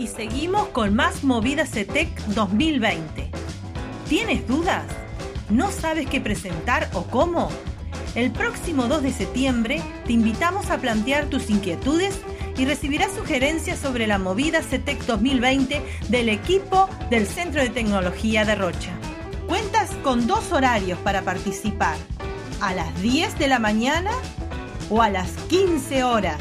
y seguimos con más Movida CETEC 2020. ¿Tienes dudas? ¿No sabes qué presentar o cómo? El próximo 2 de septiembre te invitamos a plantear tus inquietudes y recibirás sugerencias sobre la movida CETEC 2020 del equipo del Centro de Tecnología de Rocha. Cuentas con dos horarios para participar, a las 10 de la mañana o a las 15 horas.